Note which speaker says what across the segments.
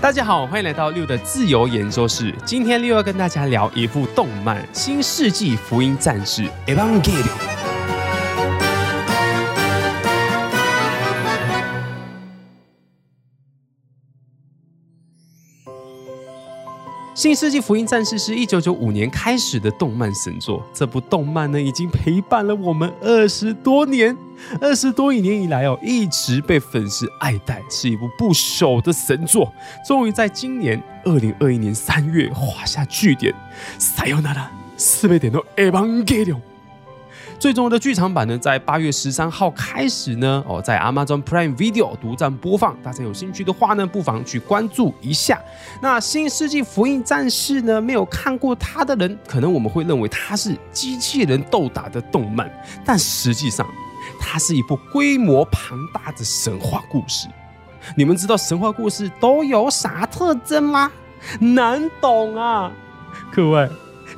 Speaker 1: 大家好，欢迎来到六的自由研究室。今天六要跟大家聊一部动漫《新世纪福音战士》Evangelion。《新世纪福音战士》是一九九五年开始的动漫神作。这部动漫呢，已经陪伴了我们二十多年，二十多亿年以来哦，一直被粉丝爱戴，是一部不朽的神作。终于在今年二零二一年三月画下句点。さよなら、すべてのエヴァンゲリオン。 最终的剧场版呢，在八月十三号开始呢，哦，在 Amazon Prime Video 独占播放。大家有兴趣的话呢，不妨去关注一下。那《新世纪福音战士》呢，没有看过它的人，可能我们会认为它是机器人斗打的动漫，但实际上，它是一部规模庞大的神话故事。你们知道神话故事都有啥特征吗？难懂啊，各位，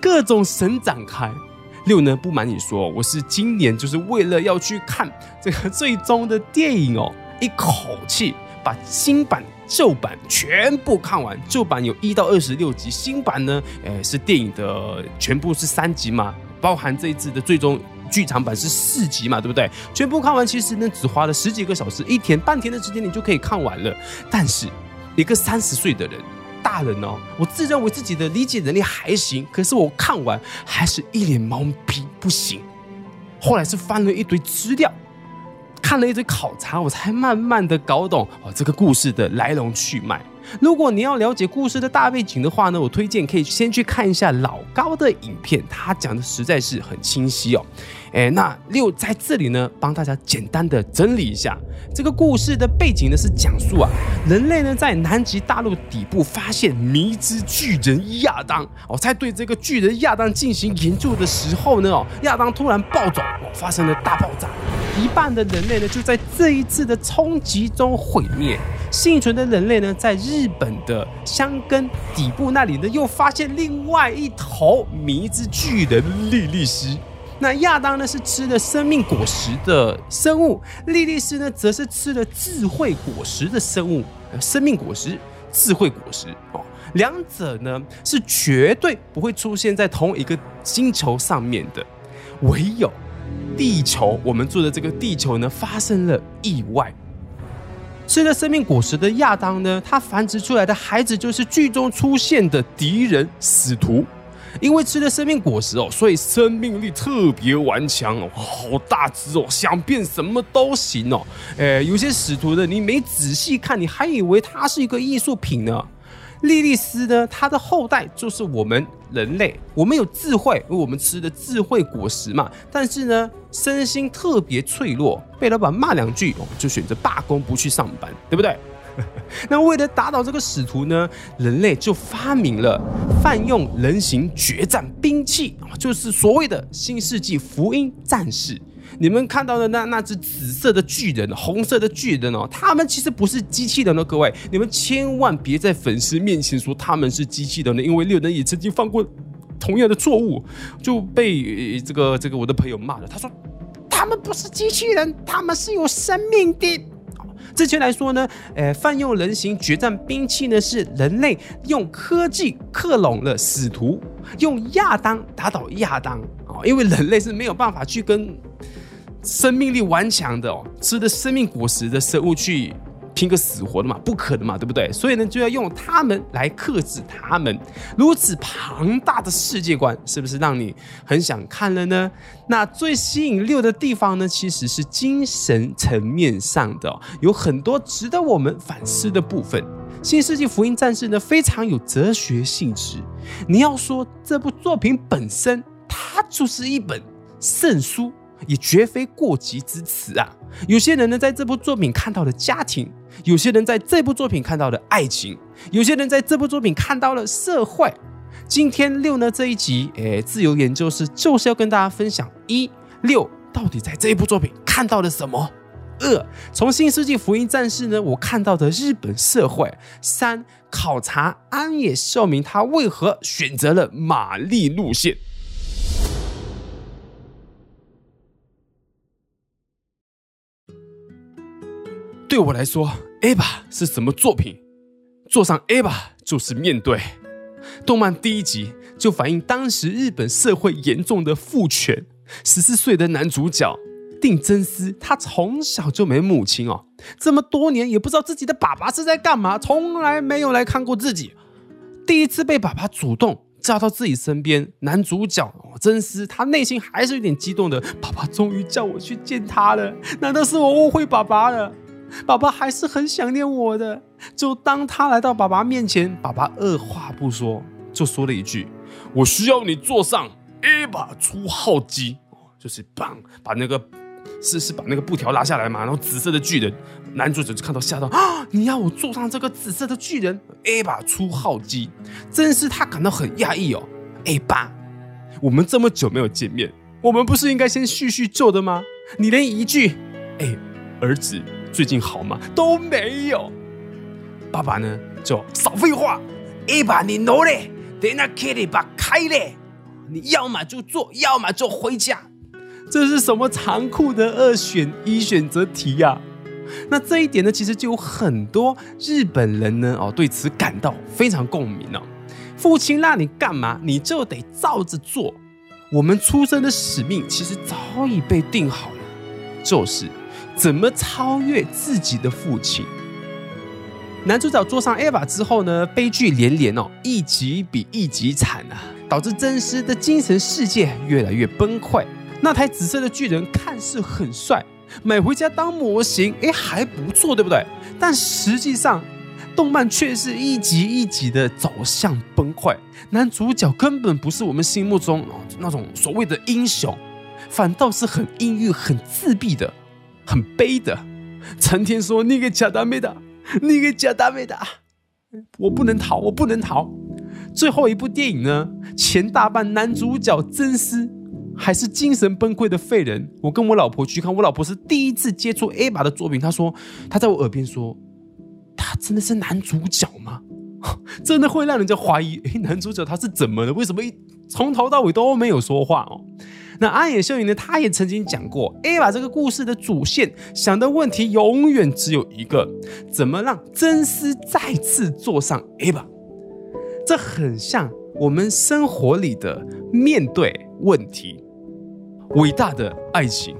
Speaker 1: 各种神展开。六呢，不瞒你说，我是今年就是为了要去看这个最终的电影哦，一口气把新版、旧版全部看完。旧版有一到二十六集，新版呢，呃是电影的全部是三集嘛，包含这一次的最终剧场版是四集嘛，对不对？全部看完其实呢，只花了十几个小时，一天半天的时间你就可以看完了。但是一个三十岁的人。大人哦，我自认为自己的理解能力还行，可是我看完还是一脸懵逼，不行。后来是翻了一堆资料，看了一堆考察，我才慢慢的搞懂哦这个故事的来龙去脉。如果你要了解故事的大背景的话呢，我推荐可以先去看一下老高的影片，他讲的实在是很清晰哦。诶，那六在这里呢，帮大家简单的整理一下。这个故事的背景呢，是讲述啊，人类呢在南极大陆底部发现迷之巨人亚当。哦，在对这个巨人亚当进行研究的时候呢，哦，亚当突然暴走，哦，发生了大爆炸，一半的人类呢就在这一次的冲击中毁灭，幸存的人类呢，在日本的箱根底部那里呢，又发现另外一头迷之巨人莉莉丝。那亚当呢是吃了生命果实的生物，莉莉丝呢则是吃了智慧果实的生物。生命果实、智慧果实哦，两者呢是绝对不会出现在同一个星球上面的。唯有地球，我们住的这个地球呢发生了意外。吃了生命果实的亚当呢，他繁殖出来的孩子就是剧中出现的敌人使徒。因为吃了生命果实哦，所以生命力特别顽强哦，好大只哦，想变什么都行哦。诶，有些使徒呢，你没仔细看，你还以为它是一个艺术品呢。莉莉丝呢，它的后代就是我们人类，我们有智慧，我们吃的智慧果实嘛。但是呢，身心特别脆弱，被老板骂两句哦，就选择罢工不去上班，对不对？那为了打倒这个使徒呢，人类就发明了泛用人形决战兵器，就是所谓的新世纪福音战士。你们看到的那那只紫色的巨人、红色的巨人哦，他们其实不是机器人哦，各位，你们千万别在粉丝面前说他们是机器人呢，因为六人也曾经犯过同样的错误，就被这个这个我的朋友骂了。他说他们不是机器人，他们是有生命的。之前来说呢，呃，泛用人形决战兵器呢，是人类用科技克隆了使徒，用亚当打倒亚当啊，因为人类是没有办法去跟生命力顽强的哦，吃的生命果实的生物去。拼个死活的嘛，不可能嘛，对不对？所以呢，就要用他们来克制他们。如此庞大的世界观，是不是让你很想看了呢？那最吸引六的地方呢，其实是精神层面上的，有很多值得我们反思的部分。新世纪福音战士呢，非常有哲学性质。你要说这部作品本身，它就是一本圣书，也绝非过激之词啊。有些人呢，在这部作品看到了家庭。有些人在这部作品看到了爱情，有些人在这部作品看到了社会。今天六呢这一集，诶，自由研究室就是要跟大家分享一六到底在这一部作品看到了什么。二从新世纪福音战士呢，我看到的日本社会。三考察安野秀明他为何选择了玛丽路线。我来说，《，Ava》是什么作品？坐上 Ava 就是面对。动漫第一集就反映当时日本社会严重的父权。十四岁的男主角定真司，他从小就没母亲哦，这么多年也不知道自己的爸爸是在干嘛，从来没有来看过自己。第一次被爸爸主动叫到自己身边，男主角真司他内心还是有点激动的。爸爸终于叫我去见他了，难道是我误会爸爸了？爸爸还是很想念我的。就当他来到爸爸面前，爸爸二话不说就说了一句：“我需要你坐上 Eva 初号机。”就是棒，把那个是是把那个布条拉下来嘛，然后紫色的巨人，男主角就看到吓到啊！你要我坐上这个紫色的巨人？Eva 初号机，真是他感到很讶异哦。A 八，我们这么久没有见面，我们不是应该先叙叙旧的吗？你连一句哎儿子最近好吗都没有。爸爸呢就少废话一把你挪嘞，等那 Kitty 把开嘞，你要么就做，要么就回家。这是什么残酷的二选一选择题呀？那这一点呢，其实就有很多日本人呢哦，对此感到非常共鸣哦。父亲让你干嘛，你就得照着做。我们出生的使命其实早已被定好了，就是怎么超越自己的父亲。男主角坐上 Eva 之后呢，悲剧连连哦，一集比一集惨啊，导致真司的精神世界越来越崩溃。那台紫色的巨人看似很帅，买回家当模型，哎，还不错，对不对？但实际上，动漫却是一集一集的走向崩溃。男主角根本不是我们心目中那种所谓的英雄，反倒是很阴郁、很自闭的、很悲的，成天说你个假大妹的，你个假大妹的，我不能逃，我不能逃。最后一部电影呢，前大半男主角真丝。还是精神崩溃的废人。我跟我老婆去看，我老婆是第一次接触 Eva 的作品。她说，她在我耳边说，他真的是男主角吗？真的会让人家怀疑，诶，男主角他是怎么了？为什么一从头到尾都没有说话哦？那安野秀明呢？他也曾经讲过，Eva 这个故事的主线想的问题永远只有一个：怎么让真丝再次坐上 Eva？这很像我们生活里的面对问题。伟大的爱情，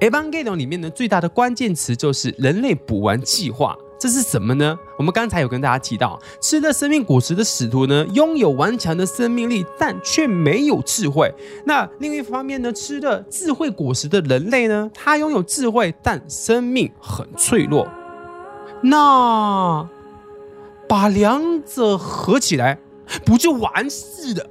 Speaker 1: 《Evangelion》里面呢，最大的关键词就是人类补完计划。这是什么呢？我们刚才有跟大家提到，吃了生命果实的使徒呢，拥有顽强的生命力，但却没有智慧。那另一方面呢，吃了智慧果实的人类呢，他拥有智慧，但生命很脆弱。那把两者合起来，不就完事了？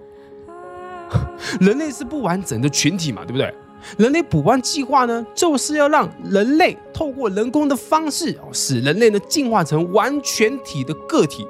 Speaker 1: 人类是不完整的群体嘛，对不对？人类补完计划呢，就是要让人类透过人工的方式哦，使人类呢进化成完全体的个体。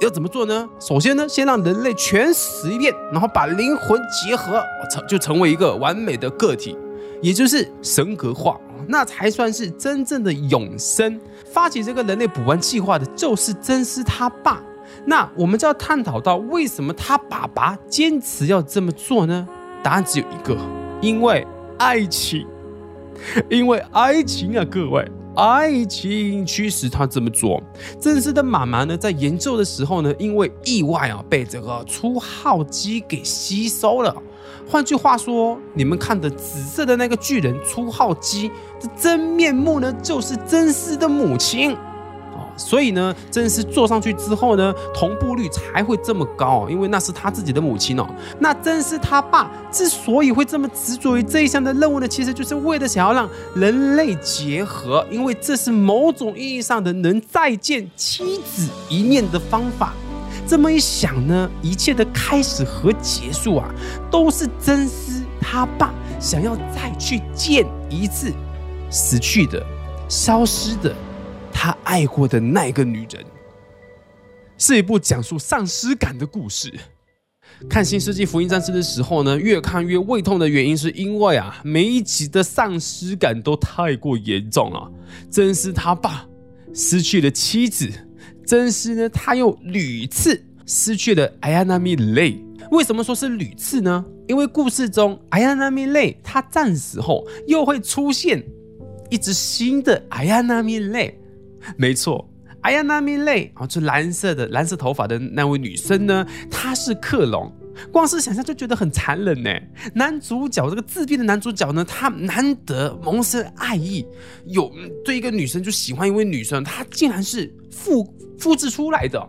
Speaker 1: 要怎么做呢？首先呢，先让人类全死一遍，然后把灵魂结合，成就成为一个完美的个体，也就是神格化，那才算是真正的永生。发起这个人类补完计划的就是真司他爸。那我们就要探讨到，为什么他爸爸坚持要这么做呢？答案只有一个，因为爱情，因为爱情啊，各位，爱情驱使他这么做。真丝的妈妈呢，在研究的时候呢，因为意外啊，被这个初号机给吸收了。换句话说，你们看的紫色的那个巨人初号机的真面目呢，就是真丝的母亲。所以呢，真丝坐上去之后呢，同步率才会这么高，因为那是他自己的母亲哦。那真丝他爸之所以会这么执着于这一项的任务呢，其实就是为了想要让人类结合，因为这是某种意义上的能再见妻子一面的方法。这么一想呢，一切的开始和结束啊，都是真丝他爸想要再去见一次死去的、消失的。他爱过的那个女人，是一部讲述丧尸感的故事。看《新世纪福音战士》的时候呢，越看越胃痛的原因，是因为啊，每一集的丧尸感都太过严重了。真司他爸失去了妻子，真司呢，他又屡次失去了綾波丽。为什么说是屡次呢？因为故事中綾波丽他战死后，又会出现一只新的綾波丽。没错，哎呀，那米泪啊，这蓝色的蓝色头发的那位女生呢，她是克隆。光是想象就觉得很残忍呢。男主角这个自闭的男主角呢，他难得萌生爱意，有对一个女生就喜欢一位女生，他竟然是复复制出来的。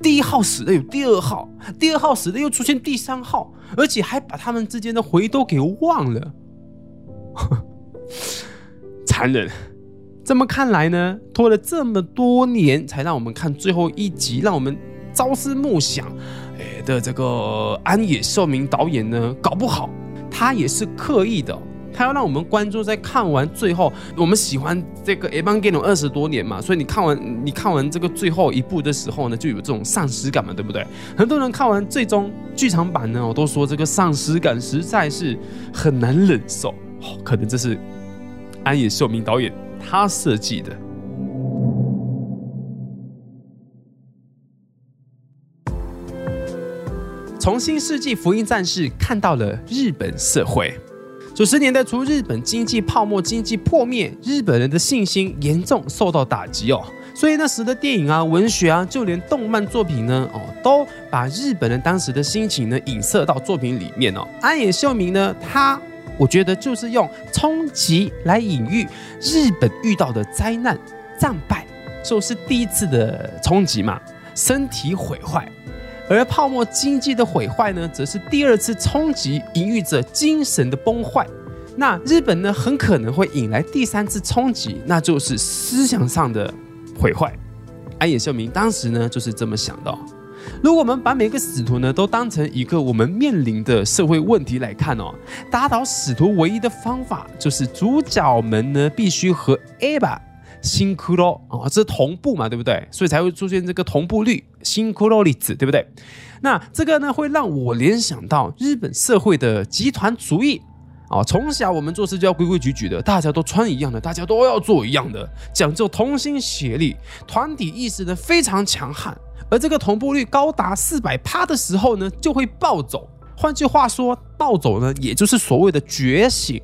Speaker 1: 第一号死了，有第二号，第二号死了又出现第三号，而且还把他们之间的回忆都给忘了，残忍。这么看来呢，拖了这么多年才让我们看最后一集，让我们朝思暮想，哎的这个安野秀明导演呢，搞不好他也是刻意的。他要让我们观众在看完最后，我们喜欢这个《Evangelion》二十多年嘛，所以你看完你看完这个最后一部的时候呢，就有这种丧失感嘛，对不对？很多人看完最终剧场版呢，我都说这个丧失感实在是很难忍受。哦，可能这是安野秀明导演他设计的。从《新世纪福音战士》看到了日本社会。九十年代初，日本经济泡沫、经济破灭，日本人的信心严重受到打击哦。所以那时的电影啊、文学啊，就连动漫作品呢，哦，都把日本人当时的心情呢，影射到作品里面哦。安野秀明呢，他我觉得就是用冲击来隐喻日本遇到的灾难、战败，就是第一次的冲击嘛，身体毁坏。而泡沫经济的毁坏呢，则是第二次冲击，隐喻着精神的崩坏。那日本呢，很可能会引来第三次冲击，那就是思想上的毁坏。安野秀明当时呢，就是这么想的。如果我们把每个使徒呢，都当成一个我们面临的社会问题来看哦，打倒使徒唯一的方法，就是主角们呢，必须和 Eva。辛苦咯啊，这是同步嘛，对不对？所以才会出现这个同步率，辛苦咯粒子，对不对？那这个呢，会让我联想到日本社会的集团主义啊。从小我们做事就要规规矩矩的，大家都穿一样的，大家都要做一样的，讲究同心协力，团体意识呢非常强悍。而这个同步率高达四百趴的时候呢，就会暴走。换句话说，暴走呢，也就是所谓的觉醒。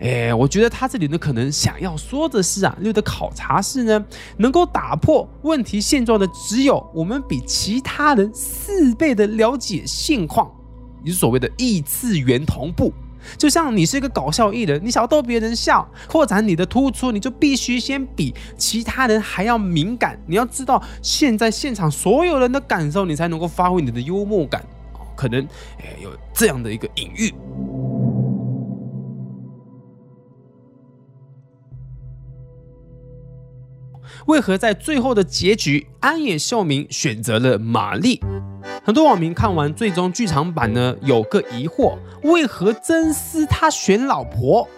Speaker 1: 哎，我觉得他这里呢，可能想要说的是啊，六的考察室呢，能够打破问题现状的，只有我们比其他人四倍的了解现况，也是所谓的异次元同步。就像你是一个搞笑艺人，你想要逗别人笑，扩展你的突出，你就必须先比其他人还要敏感。你要知道现在现场所有人的感受，你才能够发挥你的幽默感。可能哎，有这样的一个隐喻。为何在最后的结局，安野秀明选择了玛丽？很多网民看完最终剧场版呢，有个疑惑：为何真丝他选老婆，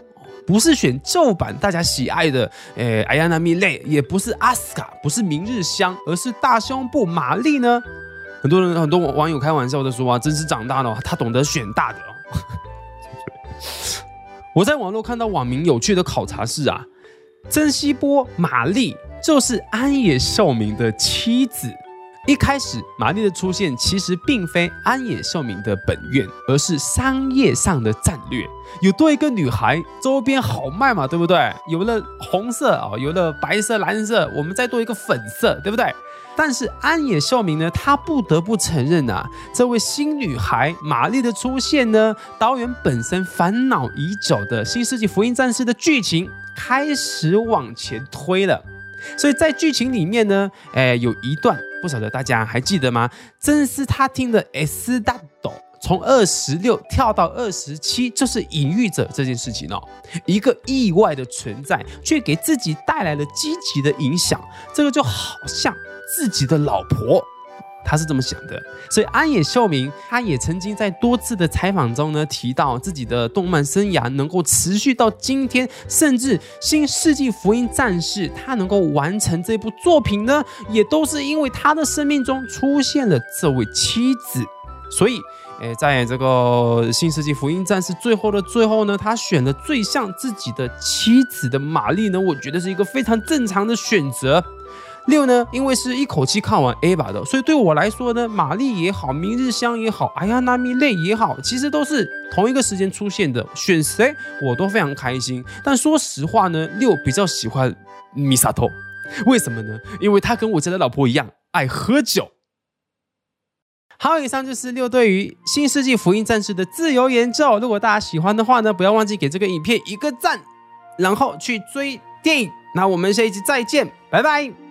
Speaker 1: 不是选旧版大家喜爱的？诶，艾亚娜米泪，也不是阿斯卡，不是明日香，而是大胸部玛丽呢？很多人，很多网友开玩笑的说啊，真丝长大了，他懂得选大的哦。我在网络看到网民有趣的考察是啊，真希波玛丽。就是安野秀明的妻子。一开始，玛丽的出现其实并非安野秀明的本愿，而是商业上的战略。有多一个女孩，周边好卖嘛，对不对？有了红色啊，有了白色、蓝色，我们再多一个粉色，对不对？但是安野秀明呢，他不得不承认啊，这位新女孩玛丽的出现呢，导演本身烦恼已久的《新世纪福音战士》的剧情开始往前推了。所以在剧情里面呢，诶，有一段不晓得大家还记得吗？真丝他听的 S 大斗从二十六跳到二十七，就是隐喻着这件事情哦。一个意外的存在，却给自己带来了积极的影响，这个就好像自己的老婆。他是这么想的，所以安野秀明他也曾经在多次的采访中呢提到自己的动漫生涯能够持续到今天，甚至《新世纪福音战士》他能够完成这部作品呢，也都是因为他的生命中出现了这位妻子。所以，诶，在这个《新世纪福音战士》最后的最后呢，他选了最像自己的妻子的玛丽呢，我觉得是一个非常正常的选择。六呢，因为是一口气看完 A 把的，所以对我来说呢，玛丽也好，明日香也好，哎呀，娜米泪也好，其实都是同一个时间出现的，选谁我都非常开心。但说实话呢，六比较喜欢米萨托，为什么呢？因为他跟我家的老婆一样爱喝酒。好，以上就是六对于《新世纪福音战士》的自由研究。如果大家喜欢的话呢，不要忘记给这个影片一个赞，然后去追电影。那我们下一集再见，拜拜。